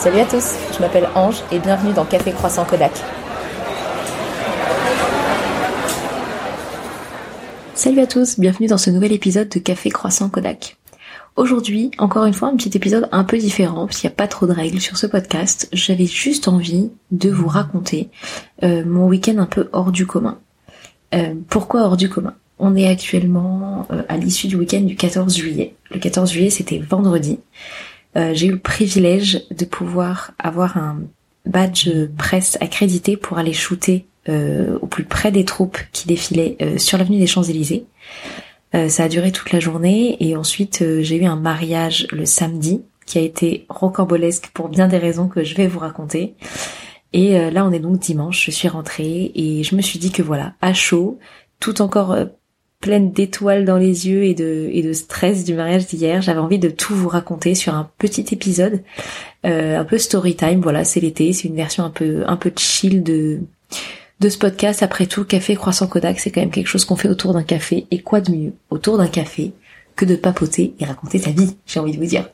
Salut à tous, je m'appelle Ange et bienvenue dans Café Croissant Kodak. Salut à tous, bienvenue dans ce nouvel épisode de Café Croissant Kodak. Aujourd'hui, encore une fois, un petit épisode un peu différent, parce qu'il n'y a pas trop de règles sur ce podcast. J'avais juste envie de vous raconter euh, mon week-end un peu hors du commun. Euh, pourquoi hors du commun? On est actuellement euh, à l'issue du week-end du 14 juillet. Le 14 juillet, c'était vendredi. J'ai eu le privilège de pouvoir avoir un badge presse accrédité pour aller shooter au plus près des troupes qui défilaient sur l'avenue des Champs-Élysées. Euh, ça a duré toute la journée et ensuite euh, j'ai eu un mariage le samedi qui a été rocambolesque pour bien des raisons que je vais vous raconter. Et euh, là on est donc dimanche, je suis rentrée et je me suis dit que voilà, à chaud, tout encore pleine d'étoiles dans les yeux et de, et de stress du mariage d'hier, j'avais envie de tout vous raconter sur un petit épisode, un peu story time. Voilà, c'est l'été, c'est une version un peu un peu chill de de ce podcast. Après tout, café croissant Kodak, c'est quand même quelque chose qu'on fait autour d'un café. Et quoi de mieux autour d'un café que de papoter et raconter sa vie, j'ai envie de vous dire.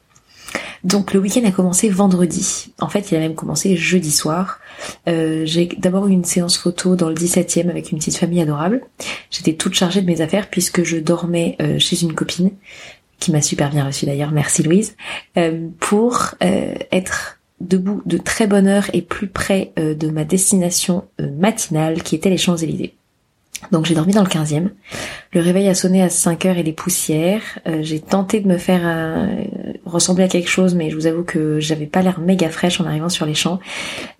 Donc le week-end a commencé vendredi. En fait, il a même commencé jeudi soir. Euh, j'ai d'abord eu une séance photo dans le 17e avec une petite famille adorable. J'étais toute chargée de mes affaires puisque je dormais euh, chez une copine qui m'a super bien reçue d'ailleurs, merci Louise, euh, pour être debout de très bonne heure et plus près de ma destination matinale qui était les Champs-Élysées. Donc j'ai dormi dans le 15e. Le réveil a sonné à 5 heures et des poussières. Euh, j'ai tenté de me faire ressembler à quelque chose, mais je vous avoue que j'avais pas l'air méga fraîche en arrivant sur les champs.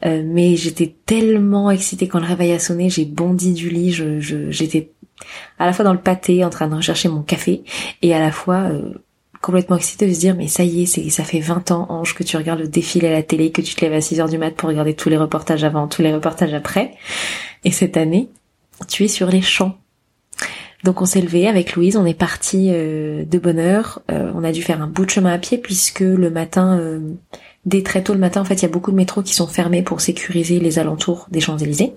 mais j'étais tellement excitée quand le réveil a sonné, j'ai bondi du lit, j'étais à la fois dans le pâté en train de rechercher mon café et à la fois complètement excitée de se dire mais ça y est, ça fait 20 ans Ange que tu regardes le défilé à la télé, que tu te lèves à 6 heures du mat pour regarder tous les reportages avant, tous les reportages après. Et cette année, tu es sur les champs. Donc on s'est levé avec Louise, on est parti euh, de bonne heure. Euh, on a dû faire un bout de chemin à pied puisque le matin, euh, dès très tôt le matin, en fait, il y a beaucoup de métros qui sont fermés pour sécuriser les alentours des Champs-Élysées.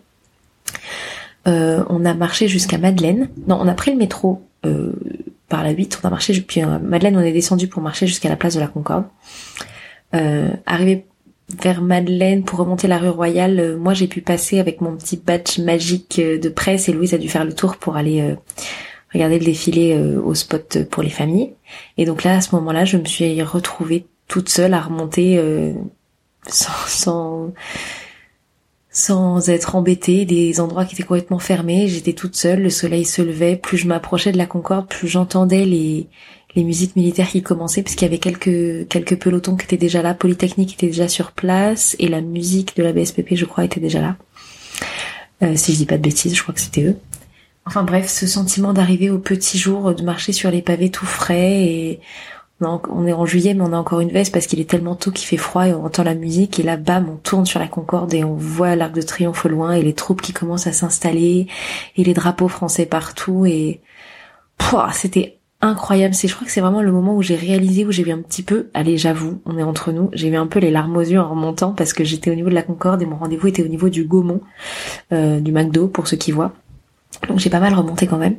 on a marché jusqu'à Madeleine. Non, on a pris le métro par la 8, on a marché, puis Madeleine, on est descendu pour marcher jusqu'à la place de la Concorde. Arrivé vers Madeleine pour remonter la rue Royale, euh, moi j'ai pu passer avec mon petit badge magique euh, de presse et Louise a dû faire le tour pour aller regarder le défilé au spot pour les familles. Et donc là, à ce moment-là, je me suis retrouvée toute seule à remonter sans, sans sans être embêtée, des endroits qui étaient complètement fermés, j'étais toute seule, le soleil se levait, plus je m'approchais de la Concorde, plus j'entendais les, les musiques militaires qui commençaient, puisqu'il y avait quelques, quelques pelotons qui étaient déjà là, Polytechnique était déjà sur place, et la musique de la BSPP, je crois, était déjà là. Euh, si je dis pas de bêtises, je crois que c'était eux. Enfin bref, ce sentiment d'arriver au petit jour, de marcher sur les pavés tout frais, et on est en juillet, mais on a encore une veste parce qu'il est tellement tôt qu'il fait froid et on entend la musique et là, bam, on tourne sur la Concorde et on voit l'Arc de Triomphe au loin et les troupes qui commencent à s'installer et les drapeaux français partout et c'était incroyable. C'est, je crois que c'est vraiment le moment où j'ai réalisé, où j'ai vu un petit peu, allez, j'avoue, on est entre nous, j'ai eu un peu les larmes aux yeux en remontant parce que j'étais au niveau de la Concorde et mon rendez-vous était au niveau du Gaumont, euh, du McDo pour ceux qui voient. Donc j'ai pas mal remonté quand même.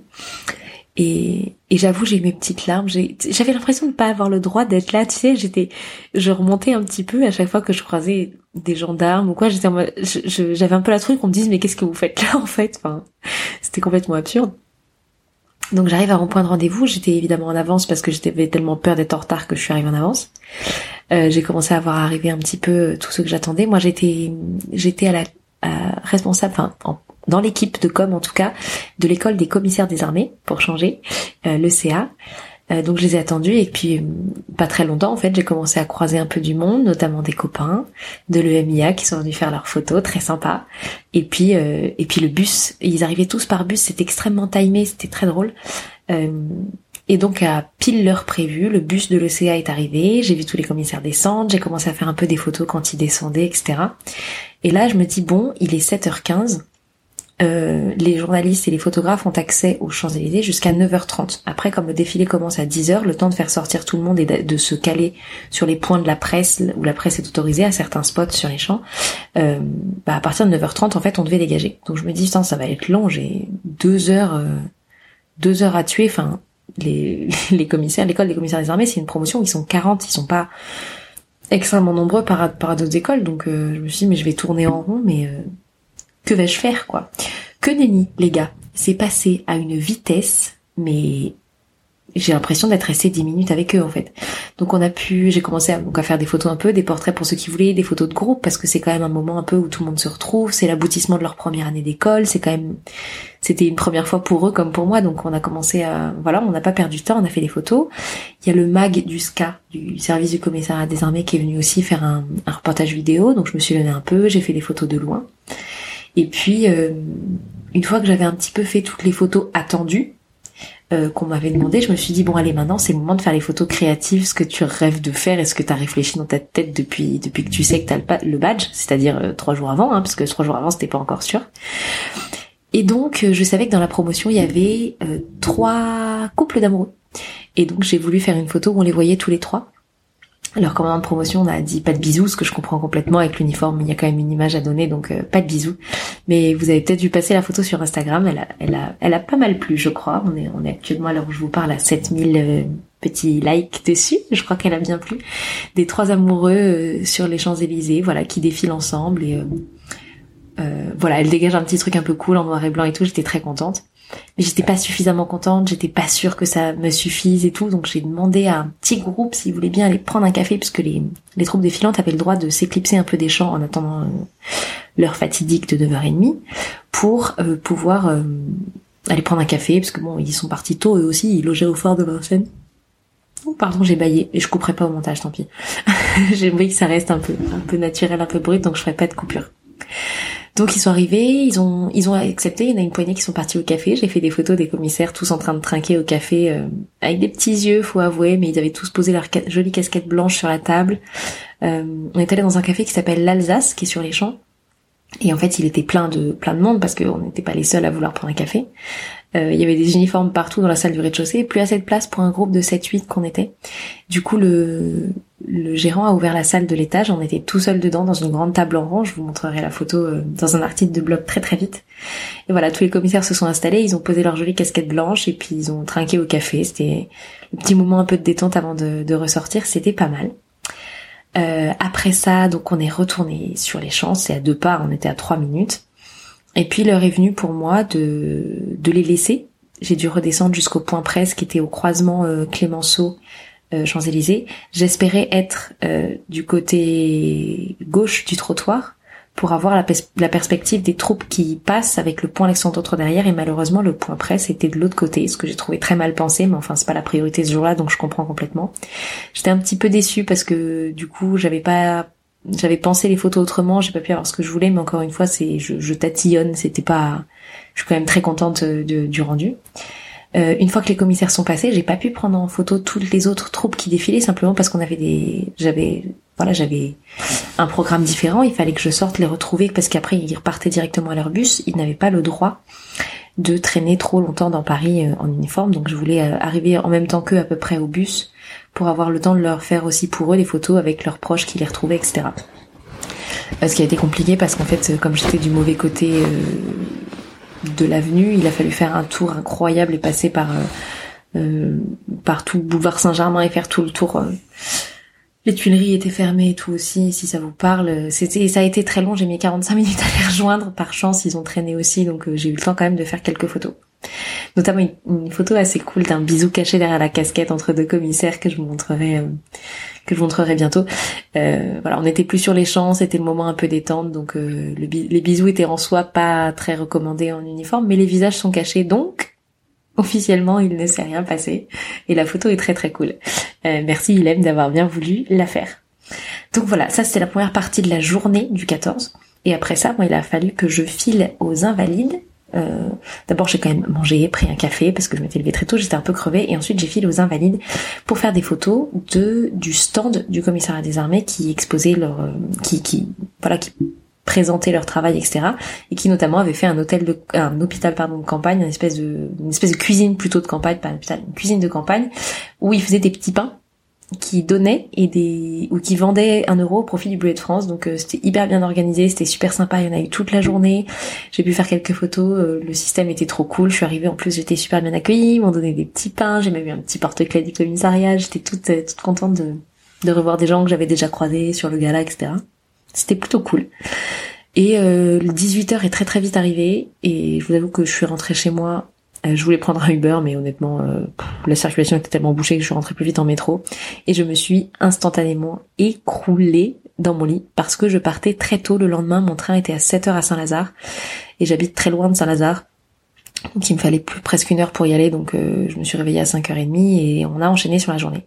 Et, et j'avoue, j'ai eu mes petites larmes. J'avais l'impression de pas avoir le droit d'être là. Tu sais, j'étais, je remontais un petit peu à chaque fois que je croisais des gendarmes ou quoi. J'étais, j'avais un peu la truc qu'on me dise mais qu'est-ce que vous faites là en fait? Enfin, c'était complètement absurde. Donc j'arrive à mon point de rendez-vous. J'étais évidemment en avance parce que j'avais tellement peur d'être en retard que je suis arrivée en avance. Euh, j'ai commencé à voir arriver un petit peu tout ce que j'attendais. Moi, j'étais, j'étais à la responsable, enfin en dans l'équipe de com en tout cas, de l'école des commissaires des armées, pour changer, euh, le CA. Euh, donc je les ai attendus et puis euh, pas très longtemps en fait j'ai commencé à croiser un peu du monde, notamment des copains de l'EMIA qui sont venus faire leurs photos, très sympa. Et puis et puis le bus, ils arrivaient tous par bus, c'était extrêmement timé, c'était très drôle. et donc à pile l'heure prévue, le bus de l'ECA est arrivé, j'ai vu tous les commissaires descendre, j'ai commencé à faire un peu des photos quand ils descendaient, etc. Et là je me dis bon, il est 7h15, euh, les journalistes et les photographes ont accès aux Champs-Élysées jusqu'à 9h30. Après, comme le défilé commence à 10h, le temps de faire sortir tout le monde et de, se caler sur les points de la presse, où la presse est autorisée à certains spots sur les champs, euh, bah à partir de 9h30, en fait, on devait dégager. Donc je me dis, ça va être long, j'ai deux heures, euh, deux heures à tuer. Enfin, les, les commissaires, l'école des commissaires des armées, c'est une promotion, ils sont 40, ils sont pas extrêmement nombreux par, par d'autres écoles, donc je me suis dit mais je vais tourner en rond, mais que vais-je faire quoi? Que nenni, les gars, c'est passé à une vitesse, mais j'ai l'impression d'être resté 10 minutes avec eux en fait. Donc on a pu, j'ai commencé à, faire des photos un peu, des portraits pour ceux qui voulaient, des photos de groupe parce que c'est quand même un moment un peu où tout le monde se retrouve, c'est l'aboutissement de leur première année d'école, c'est quand même, c'était une première fois pour eux comme pour moi, donc on a commencé à, voilà, on n'a pas perdu de temps, on a fait des photos. Il y a le mag du SCA, du service du commissariat des armées qui est venu aussi faire un, reportage vidéo, donc je me suis levé un peu, j'ai fait des photos de loin. Et puis, euh, une fois que j'avais un petit peu fait toutes les photos attendues, euh, qu'on m'avait demandé, je me suis dit bon allez maintenant c'est le moment de faire les photos créatives, ce que tu rêves de faire et ce que tu as réfléchi dans ta tête depuis depuis que tu sais que tu le, badge, c'est-à-dire euh, trois jours avant, hein, parce que trois jours avant c'était pas encore sûr. Et donc je savais que dans la promotion il y avait trois couples d'amoureux. Et donc j'ai voulu faire une photo où on les voyait tous les trois. Alors commandant de promotion, on a dit pas de bisous, ce que je comprends complètement avec l'uniforme, il y a quand même une image à donner, donc euh, pas de bisous. Mais vous avez peut-être vu passer la photo sur Instagram, elle a, elle a, elle a pas mal plu, je crois. On est, on est actuellement à l'heure où je vous parle à 7000 euh, petits likes dessus, je crois qu'elle a bien plu. Des trois amoureux euh, sur les Champs-Élysées, voilà, qui défilent ensemble et voilà, elle dégage un petit truc un peu cool en noir et blanc et tout, j'étais très contente mais j'étais pas suffisamment contente, j'étais pas sûre que ça me suffise et tout, donc j'ai demandé à un petit groupe s'ils voulaient bien aller prendre un café, puisque les, les troupes défilantes avaient le droit de s'éclipser un peu des champs en attendant euh, leur fatidique de 9h30, pour euh, pouvoir euh, aller prendre un café, parce que bon, ils sont partis tôt eux aussi, ils logeaient au fort de Vincennes. Oh, pardon, j'ai baillé, et je couperai pas au montage, tant pis. J'aimerais que ça reste un peu, un peu naturel, un peu brut, donc je ferai pas de coupure. Donc ils sont arrivés, ils ont ils ont accepté. Il y en a une poignée qui sont partis au café. J'ai fait des photos des commissaires tous en train de trinquer au café euh, avec des petits yeux, faut avouer, mais ils avaient tous posé leur jolie casquette blanche sur la table. Euh, on est allé dans un café qui s'appelle l'Alsace, qui est sur les champs. Et en fait, il était plein de plein de monde parce qu'on n'était pas les seuls à vouloir prendre un café. Euh, il y avait des uniformes partout dans la salle du rez-de-chaussée, plus assez de place pour un groupe de 7-8 qu'on était. Du coup, le, le gérant a ouvert la salle de l'étage, on était tout seul dedans dans une grande table en je vous montrerai la photo euh, dans un article de blog très très vite. Et voilà, tous les commissaires se sont installés, ils ont posé leur jolie casquette blanche et puis ils ont trinqué au café. C'était le petit moment un peu de détente avant de, de ressortir, c'était pas mal. Euh, après ça, donc on est retourné sur les champs, c'est à deux pas, on était à trois minutes. Et puis l'heure est venue pour moi de, de les laisser. J'ai dû redescendre jusqu'au point presse qui était au croisement euh, Clémenceau euh, Champs-Élysées. J'espérais être euh, du côté gauche du trottoir pour avoir la, perspective des troupes qui passent avec le point Alexandre derrière et malheureusement le point presse était de l'autre côté, ce que j'ai trouvé très mal pensé, mais enfin c'est pas la priorité ce jour-là donc je comprends complètement. J'étais un petit peu déçue parce que du coup j'avais pas j'avais pensé les photos autrement, j'ai pas pu avoir ce que je voulais, mais encore une fois, c'est je, je tatillonne, c'était pas. Je suis quand même très contente de, du rendu. Euh, une fois que les commissaires sont passés, j'ai pas pu prendre en photo toutes les autres troupes qui défilaient simplement parce qu'on avait des, j'avais, voilà, j'avais un programme différent. Il fallait que je sorte les retrouver parce qu'après ils repartaient directement à leur bus. Ils n'avaient pas le droit de traîner trop longtemps dans Paris euh, en uniforme, donc je voulais euh, arriver en même temps qu'eux à peu près au bus pour avoir le temps de leur faire aussi pour eux des photos avec leurs proches qui les retrouvaient, etc. Ce qui a été compliqué parce qu'en fait, comme j'étais du mauvais côté de l'avenue, il a fallu faire un tour incroyable et passer par euh, euh par tout le boulevard Saint-Germain et faire tout le tour. Euh. Les Tuileries étaient fermées et tout aussi, si ça vous parle. C'était, ça a été très long, j'ai mis 45 minutes à les rejoindre. Par chance, ils ont traîné aussi, donc j'ai eu le temps quand même de faire quelques photos notamment une, photo assez cool d'un bisou caché derrière la casquette entre deux commissaires que je vous montrerai euh, que je vous montrerai bientôt. Euh, voilà, on n'était plus sur les champs, c'était le moment un peu détente, donc euh, les bisous étaient en soi pas très recommandés en uniforme, mais les visages sont cachés, donc officiellement il ne s'est rien passé et la photo est très très cool. merci Hélène d'avoir bien voulu la faire. Donc voilà, ça c'était la première partie de la journée du 14. Et après ça, moi, il a fallu que je file aux invalides euh, d'abord j'ai quand même mangé, pris un café parce que je m'étais levée très tôt, j'étais un peu crevée et ensuite j'ai filé aux invalides pour faire des photos de du stand du commissariat des armées qui exposait leur euh, qui qui voilà qui présentait leur travail etc et qui notamment avait fait un hôtel de un hôpital pardon de campagne une espèce de une espèce de cuisine plutôt de campagne pas hôpital une cuisine de campagne où ils faisaient des petits pains qui donnait et des ou qui vendait un euro au profit du Bleuet de France. Donc euh, c'était hyper bien organisé, c'était super sympa. Il y en a eu toute la journée. J'ai pu faire quelques photos. Euh, le système était trop cool. Je suis arrivée en plus, j'étais super bien accueillie. Ils m'ont donné des petits pains. J'ai même eu un petit porte-clés du commissariat. J'étais toute euh, toute contente de de revoir des gens que j'avais déjà croisés sur le gala, etc. C'était plutôt cool. Et euh, le 18h est très très vite arrivé et je vous avoue que je suis rentrée chez moi. Euh, je voulais prendre un Uber, mais honnêtement, euh, la circulation était tellement bouchée que je suis rentrée plus vite en métro. Et je me suis instantanément écroulée dans mon lit parce que je partais très tôt le lendemain. Mon train était à 7h à Saint-Lazare et j'habite très loin de Saint-Lazare. Donc il me fallait plus presque une heure pour y aller, donc je me suis réveillée à 5h30 et on a enchaîné sur la journée.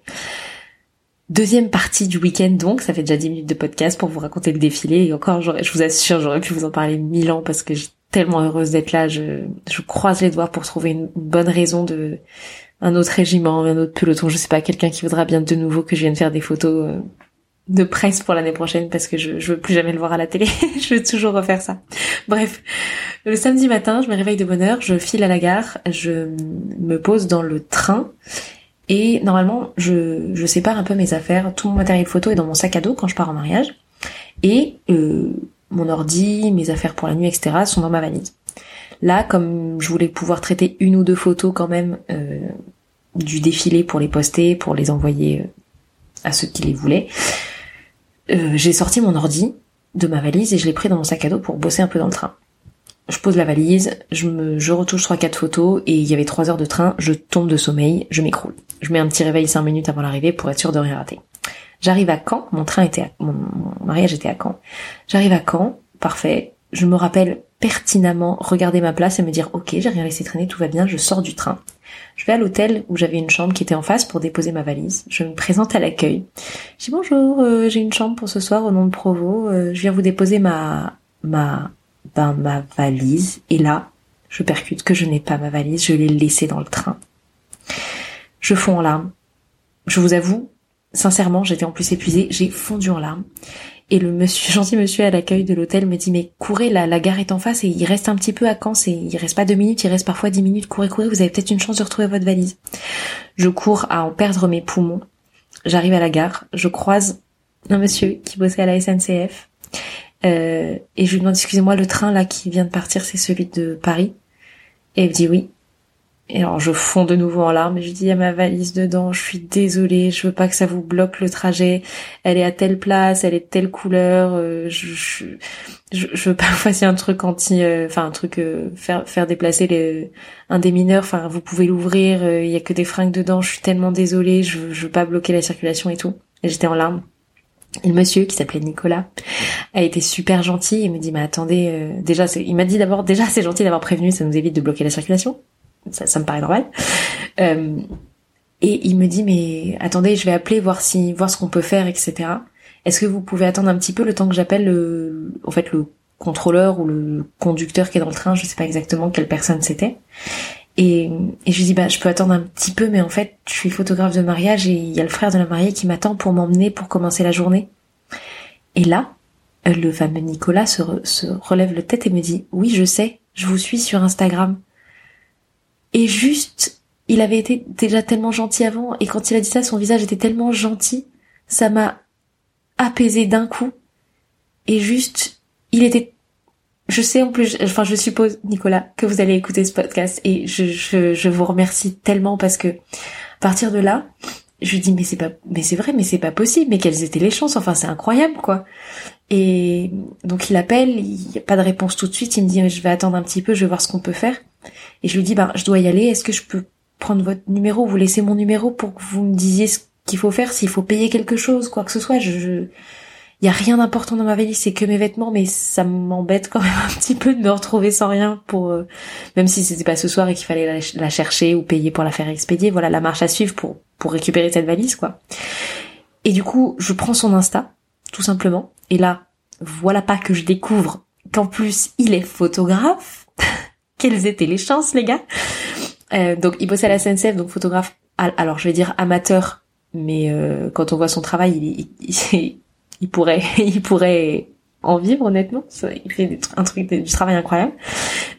Deuxième partie du week-end donc, ça fait déjà 10 minutes de podcast pour vous raconter le défilé. Et encore je vous assure j'aurais pu vous en parler mille ans parce que je suis tellement heureuse d'être là, je, je croise les doigts pour trouver une bonne raison de un autre régiment, un autre peloton, je sais pas, quelqu'un qui voudra bien de nouveau que je vienne faire des photos euh, de presse pour l'année prochaine parce que je, je veux plus jamais le voir à la télé, je veux toujours refaire ça. Bref, le samedi matin, je me réveille de bonne heure, je file à la gare, je me pose dans le train et normalement, je, sépare un peu mes affaires. Tout mon matériel photo est dans mon sac à dos quand je pars en mariage. Et euh, mon ordi, mes affaires pour la nuit, etc. sont dans ma valise. Là, comme je voulais pouvoir traiter une ou deux photos quand même euh, du défilé pour les poster, pour les envoyer euh, à ceux qui les voulaient, j'ai sorti mon ordi de ma valise et je l'ai pris dans mon sac à dos pour bosser un peu dans le train je pose la valise, je me, je retouche trois quatre photos et il y avait trois heures de train, je tombe de sommeil, je m'écroule. Je mets un petit réveil cinq minutes avant l'arrivée pour être sûr de rien rater. J'arrive à Caen, mon train était à, mon, mariage était à Caen. J'arrive à Caen, parfait. Je me rappelle pertinemment regarder ma place et me dire ok j'ai rien laissé traîner, tout va bien, je sors du train. Je vais à l'hôtel où j'avais une chambre qui était en face pour déposer ma valise. Je me présente à l'accueil. Je dis bonjour, euh, j'ai une chambre pour ce soir au nom de Provo. Euh, je viens vous déposer ma ma ben, ma valise. Et là, je percute que je n'ai pas ma valise, je l'ai laissée dans le train. Je fonds en larmes. Je vous avoue, sincèrement, j'étais en plus épuisée, j'ai fondu en larmes. Et le monsieur, gentil monsieur à l'accueil de l'hôtel me dit, mais courez, la, la gare est en face et il reste un petit peu à Caen, c'est, il reste pas deux minutes, il reste parfois dix minutes, courez, courez, vous avez peut-être une chance de retrouver votre valise. Je cours à en perdre mes poumons. J'arrive à la gare, je croise un monsieur qui bossait à la SNCF euh, et je lui demande, excusez-moi, le train là qui vient de partir, c'est celui de Paris? Et il me dit oui. Et alors je fonds de nouveau en larmes et je dis, il y a ma valise dedans, je suis désolée, je veux pas que ça vous bloque le trajet. Elle est à telle place, elle est de telle couleur. Euh, je, je, je, veux pas fassiez un truc anti, euh, enfin un truc faire faire déplacer les, un des mineurs. Enfin vous pouvez l'ouvrir, il y a que des fringues dedans. Je suis tellement désolée, je, je veux pas bloquer la circulation et tout. Et j'étais en larmes. Et le monsieur qui s'appelait Nicolas a été super gentil. Il me dit mais attendez, euh, déjà il m'a dit d'abord déjà c'est gentil d'avoir prévenu, ça nous évite de bloquer la circulation. Ça, ça me paraît normal. Euh, et il me dit mais attendez, je vais appeler voir si voir ce qu'on peut faire, etc. Est-ce que vous pouvez attendre un petit peu le temps que j'appelle le, en fait le contrôleur ou le conducteur qui est dans le train, je sais pas exactement quelle personne c'était. Et, et je lui dis bah je peux attendre un petit peu mais en fait je suis photographe de mariage et il y a le frère de la mariée qui m'attend pour m'emmener pour commencer la journée. Et là, le fameux Nicolas se, se relève le tête et me dit oui je sais, je vous suis sur Instagram. Et juste, il avait été déjà tellement gentil avant et quand il a dit ça son visage était tellement gentil, ça m'a apaisé d'un coup. Et juste, il était je sais en plus, enfin je suppose Nicolas que vous allez écouter ce podcast et je, je, je vous remercie tellement parce que à partir de là, je lui dis mais c'est pas mais c'est vrai mais c'est pas possible mais quelles étaient les chances enfin c'est incroyable quoi et donc il appelle il n'y a pas de réponse tout de suite il me dit je vais attendre un petit peu je vais voir ce qu'on peut faire et je lui dis bah je dois y aller est-ce que je peux prendre votre numéro vous laissez mon numéro pour que vous me disiez ce qu'il faut faire s'il faut payer quelque chose quoi que ce soit? Je, il y a rien d'important dans ma valise, c'est que mes vêtements, mais ça m'embête quand même un petit peu de me retrouver sans rien pour, euh, même si c'était pas ce soir et qu'il fallait la, chercher ou payer pour la faire expédier. Voilà la marche à suivre pour pour récupérer cette valise, quoi. Et du coup, je prends son Insta, tout simplement. Et là, voilà pas que je découvre qu'en plus il est photographe. Quelles étaient les chances, les gars euh, Donc, il bossait à la SNCF, donc photographe. Alors, je vais dire amateur, mais euh, quand on voit son travail, il, il, il pourrait, il pourrait en vivre honnêtement. Il fait un truc, du travail incroyable,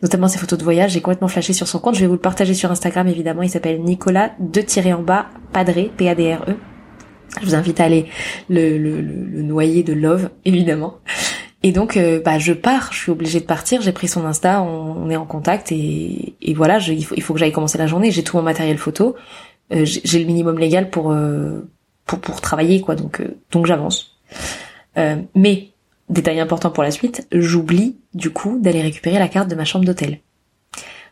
notamment ses photos de voyage. J'ai complètement flashé sur son compte. Je vais vous le partager sur Instagram évidemment. Il s'appelle Nicolas de tirer en bas Padré P A D R E. Je vous invite à aller le, le, le, noyer de love évidemment. Et donc, euh, bah, je pars. Je suis obligée de partir. J'ai pris son Insta. On, est en contact et, voilà. Il faut, il faut que j'aille commencer la journée. J'ai tout mon matériel photo. Euh, j'ai le minimum légal pour euh, pour pour travailler quoi. Donc donc j'avance. mais détail important pour la suite, j'oublie du coup d'aller récupérer la carte de ma chambre d'hôtel.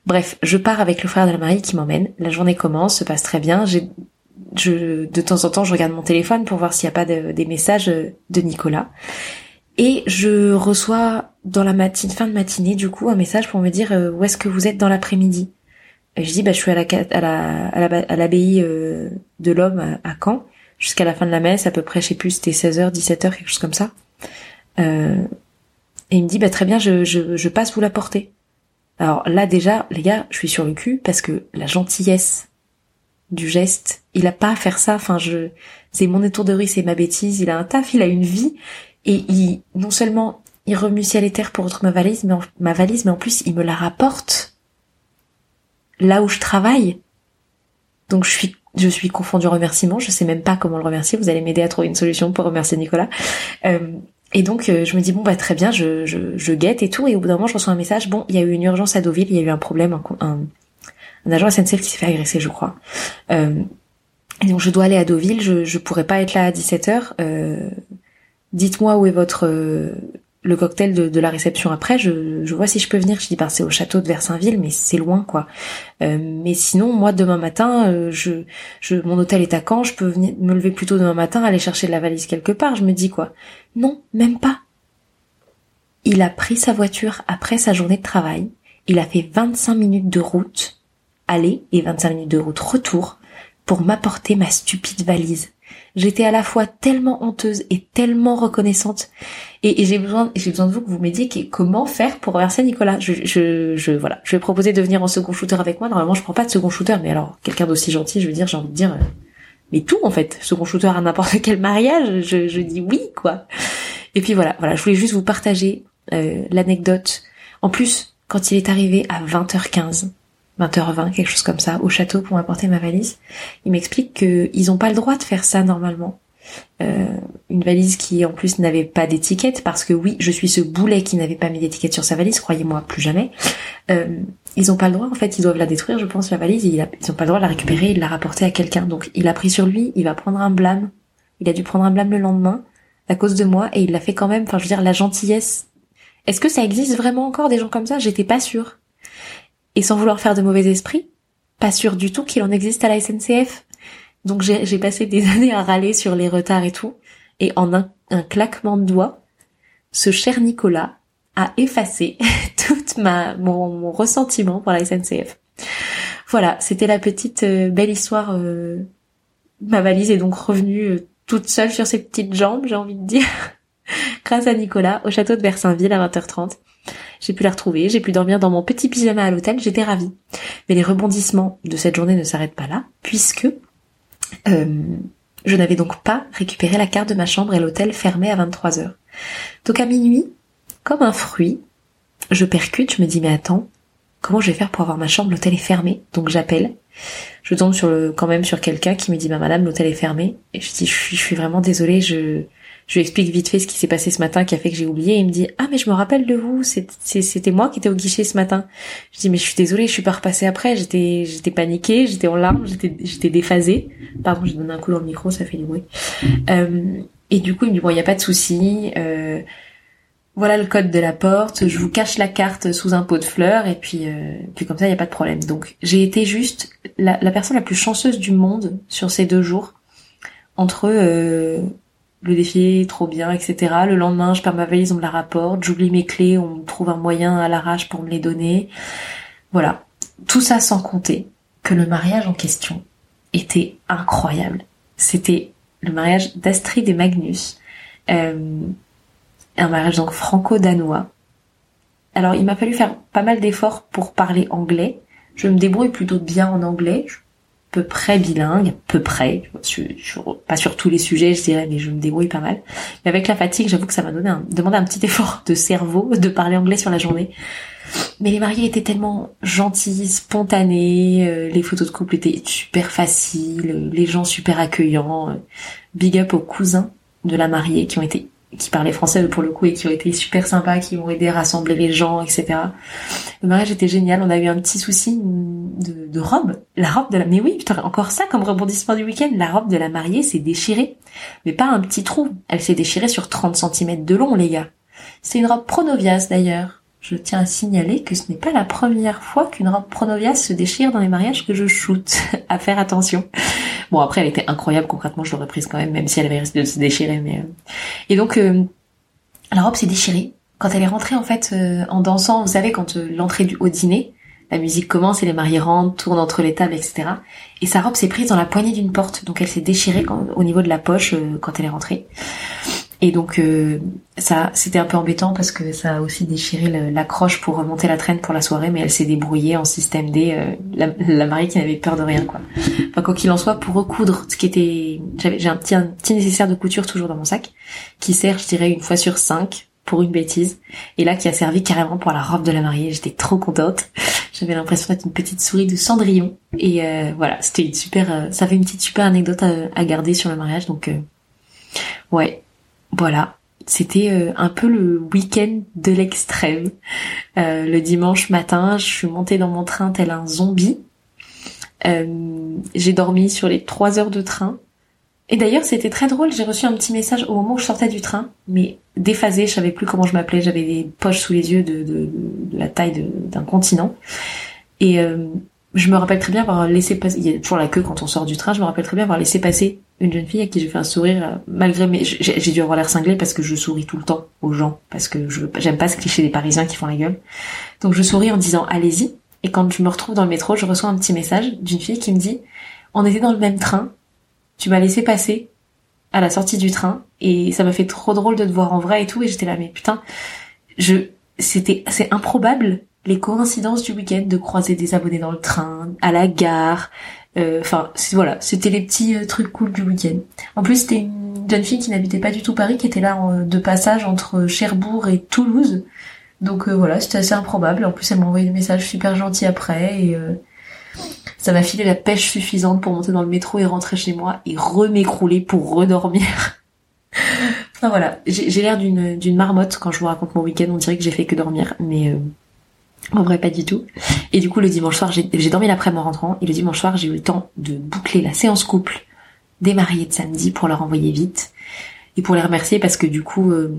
Bref, je pars avec le frère de la mariée qui m'emmène. La journée commence, se passe très bien. J'ai, je, de temps en temps, je regarde mon téléphone pour voir s'il n'y a pas des messages de Nicolas. Et je reçois dans la matinée, fin de matinée, du coup, un message pour me dire euh, où est-ce que vous êtes dans l'après-midi? Et je dis, bah, je suis à la, à la, à l'abbaye euh, de l'homme à, Caen, jusqu'à la fin de la messe, à peu près, je sais plus, c'était 16h, 17h, quelque chose comme ça. Euh, et il me dit, bah, très bien, je, je, je passe vous la porter. Alors là, déjà, les gars, je suis sur le cul parce que la gentillesse du geste, il a pas à faire ça. Enfin, je, c'est mon étourderie, c'est ma bêtise. Il a un taf, il a une vie et il, non seulement il remue ciel et terre pour autre ma valise, mais en, ma valise, mais en plus il me la rapporte. Là où je travaille. Donc je suis je suis confondu remerciement, je sais même pas comment le remercier, vous allez m'aider à trouver une solution pour remercier Nicolas. Euh, et donc euh, je me dis bon bah très bien, je, je, je, guette et tout, et au bout d'un moment je reçois un message, bon il y a eu une urgence à Deauville, il y a eu un problème, un, un, agent SNCF qui s'est fait agresser je crois. Euh, et donc je dois aller à Deauville, je, je pourrais pas être là à 17h, euh, dites-moi où est votre euh, le cocktail de, la réception après, je, je, vois si je peux venir. Je dis, bah, c'est au château de Versainville, mais c'est loin, quoi. Euh, mais sinon, moi, demain matin, euh, je, je, mon hôtel est à Caen, je peux venir me lever plus tôt demain matin, aller chercher la valise quelque part. Je me dis, quoi. Non, même pas. Il a pris sa voiture après sa journée de travail. Il a fait 25 minutes de route aller et 25 minutes de route retour pour m'apporter ma stupide valise. J'étais à la fois tellement honteuse et tellement reconnaissante. Et, j'ai besoin, j'ai besoin de vous que vous m'aidiez comment faire pour remercier Nicolas. Je, je, je, voilà, je vais proposer de venir en second shooter avec moi. Normalement, je prends pas de second shooter, mais alors quelqu'un d'aussi gentil, je veux dire, j'ai envie de dire, euh, mais tout en fait, second shooter à n'importe quel mariage, je, je dis oui quoi. Et puis voilà, voilà, je voulais juste vous partager euh, l'anecdote. En plus, quand il est arrivé à 20h15, 20h20, quelque chose comme ça, au château pour m'apporter ma valise. Il m'explique qu'ils n'ont pas le droit de faire ça normalement. Euh, une valise qui en plus n'avait pas d'étiquette parce que oui, je suis ce boulet qui n'avait pas mis d'étiquette sur sa valise, croyez-moi, plus jamais. Euh, ils ont pas le droit, en fait, ils doivent la détruire, je pense, la valise, ils ont pas le droit de la récupérer et de la rapporter à quelqu'un. Donc il a pris sur lui, il va prendre un blâme. Il a dû prendre un blâme le lendemain à cause de moi et il l'a fait quand même. Enfin, je veux dire, la gentillesse. Est-ce que ça existe vraiment encore des gens comme ça? J'étais pas sûre. Et sans vouloir faire de mauvais esprit, pas sûr du tout qu'il en existe à la SNCF. Donc j'ai passé des années à râler sur les retards et tout. Et en un, claquement de doigts, ce cher Nicolas a effacé toute ma mon, ressentiment pour la SNCF. Voilà, c'était la petite euh, belle histoire. Euh, ma valise est donc revenue euh, toute seule sur ses petites jambes, j'ai envie de dire, grâce à Nicolas au château de Versainville à 20h30. J'ai pu la retrouver, j'ai pu dormir dans mon petit pyjama à l'hôtel, j'étais ravie. Mais les rebondissements de cette journée ne s'arrêtent pas là, puisque euh, je n'avais donc pas récupéré la carte de ma chambre et l'hôtel fermait à 23h. Donc à minuit, comme un fruit, je percute, je me dis mais attends, comment je vais faire pour avoir ma chambre? L'hôtel est fermé, donc j'appelle. Je tombe sur le, quand même sur quelqu'un qui me dit bah madame l'hôtel est fermé et je dis je suis, je suis vraiment désolée, je je lui explique vite fait ce qui s'est passé ce matin qui a fait que j'ai oublié. Il me dit ah mais je me rappelle de vous, c'était moi qui étais au guichet ce matin. Je dis mais je suis désolée, je suis pas repassée après. J'étais j'étais paniquée, j'étais en larmes, j'étais j'étais déphasée. Pardon, j'ai donné un coup dans le micro, ça fait du bruit. Euh, et du coup il me dit bon il y a pas de souci. Euh, voilà le code de la porte, je vous cache la carte sous un pot de fleurs et puis euh, puis comme ça il y a pas de problème. Donc j'ai été juste la, la, personne la plus chanceuse du monde sur ces deux jours entre euh, le défi trop bien, etc. Le lendemain, je perds ma valise, on me la rapporte, j'oublie mes clés, on trouve un moyen à l'arrache pour me les donner. Voilà. Tout ça sans compter que le mariage en question était incroyable. C'était le mariage d'Astrid et Magnus. Euh, un mariage donc franco-danois. Alors il m'a fallu faire pas mal d'efforts pour parler anglais. Je me débrouille plutôt bien en anglais peu près bilingue, peu près, pas sur tous les sujets je dirais, mais je me débrouille pas mal. Mais avec la fatigue, j'avoue que ça m'a donné un, demandé un petit effort de cerveau de parler anglais sur la journée. Mais les mariés étaient tellement gentils, spontanés, euh, les photos de couple étaient super faciles, les gens super accueillants. big up aux cousins de la mariée qui ont été qui parlaient français pour le coup et qui ont été super sympas, qui m'ont aidé à rassembler les gens, etc. Le mariage était génial. On a eu un petit souci de, de robe. La robe de la... Mais oui, encore ça comme rebondissement du week-end. La robe de la mariée s'est déchirée. Mais pas un petit trou. Elle s'est déchirée sur 30 cm de long, les gars. C'est une robe Pronovias d'ailleurs. Je tiens à signaler que ce n'est pas la première fois qu'une robe Pronovias se déchire dans les mariages que je shoote. à faire attention. Bon après elle était incroyable concrètement, je l'aurais prise quand même, même si elle avait risqué de se déchirer. Mais euh. et donc euh, la robe s'est déchirée quand elle est rentrée en fait euh, en dansant. Vous savez quand l'entrée du au dîner, la musique commence et les mariés rentrent, tournent entre les tables, etc. Et sa robe s'est prise dans la poignée d'une porte, donc elle s'est déchirée au niveau de la poche quand elle est rentrée. Et donc euh, ça, c'était un peu embêtant parce que ça a aussi déchiré l'accroche pour remonter la traîne pour la soirée, mais elle s'est débrouillée en système D. Euh, la, la, mariée qui n'avait peur de rien, quoi. Enfin, quoi qu'il en soit, pour recoudre, ce qui était, j'avais, j'ai un petit, un petit nécessaire de couture toujours dans mon sac, qui sert, je dirais, une fois sur cinq pour une bêtise, et là qui a servi carrément pour la robe de la mariée. J'étais trop contente. J'avais l'impression d'être une petite souris de Cendrillon, et euh, voilà, c'était une super, ça fait une petite super anecdote à, à garder sur le mariage, donc ouais, voilà, c'était euh, un peu le week-end de l'extrême. Euh, le dimanche matin, je suis montée dans mon train tel un zombie. Euh, j'ai dormi sur les trois heures de train. Et d'ailleurs, c'était très drôle. J'ai reçu un petit message au moment où je sortais du train, mais déphasé. Je savais plus comment je m'appelais. J'avais des poches sous les yeux de, de, de la taille d'un continent. Et je me rappelle très bien avoir laissé passer. Il y a toujours la queue quand on sort du train. Je me rappelle très bien avoir laissé passer une jeune fille à qui j'ai fait un sourire euh, malgré mes j'ai dû avoir l'air cinglé parce que je souris tout le temps aux gens parce que je j'aime pas ce cliché des parisiens qui font la gueule donc je souris en disant allez-y et quand je me retrouve dans le métro je reçois un petit message d'une fille qui me dit on était dans le même train tu m'as laissé passer à la sortie du train et ça m'a fait trop drôle de te voir en vrai et tout et j'étais là mais putain je c'était c'est improbable les coïncidences du week-end de croiser des abonnés dans le train à la gare euh, enfin, voilà, c'était les petits euh, trucs cool du week-end. En plus, c'était une jeune fille qui n'habitait pas du tout Paris, qui était là de passage entre Cherbourg et Toulouse. Donc euh, voilà, c'était assez improbable. En plus, elle m'a envoyé des messages super gentils après et ça m'a filé la pêche suffisante pour monter dans le métro et rentrer chez moi et remécrouler pour redormir. enfin voilà, j'ai l'air d'une marmotte quand je vous raconte mon week-end. On dirait que j'ai fait que dormir, mais en vrai, pas du tout. Et du coup, le dimanche soir, j'ai dormi l'après-midi en rentrant. Et le dimanche soir, j'ai eu le temps de boucler la séance couple des mariés de samedi pour leur envoyer vite. Et pour les remercier parce que du coup, euh,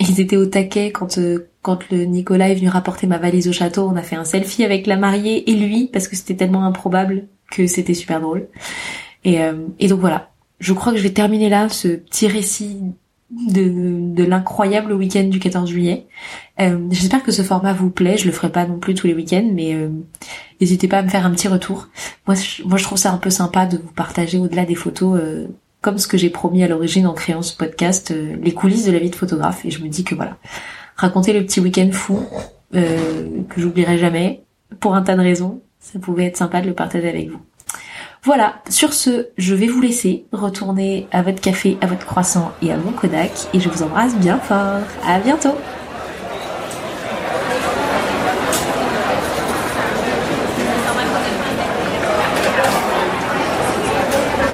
ils étaient au taquet quand euh, quand le Nicolas est venu rapporter ma valise au château. On a fait un selfie avec la mariée et lui parce que c'était tellement improbable que c'était super drôle. Et, euh, et donc voilà. Je crois que je vais terminer là ce petit récit de, de l'incroyable week-end du 14 juillet. Euh, J'espère que ce format vous plaît. Je le ferai pas non plus tous les week-ends, mais euh, n'hésitez pas à me faire un petit retour. Moi, je, moi, je trouve ça un peu sympa de vous partager au-delà des photos, euh, comme ce que j'ai promis à l'origine en créant ce podcast, les coulisses de la vie de photographe. Et je me dis que voilà, raconter le petit week-end fou que j'oublierai jamais, pour un tas de raisons, ça pouvait être sympa de le partager avec vous. Voilà, sur ce, je vais vous laisser retourner à votre café, à votre croissant et à mon Kodak et je vous embrasse bien fort. À bientôt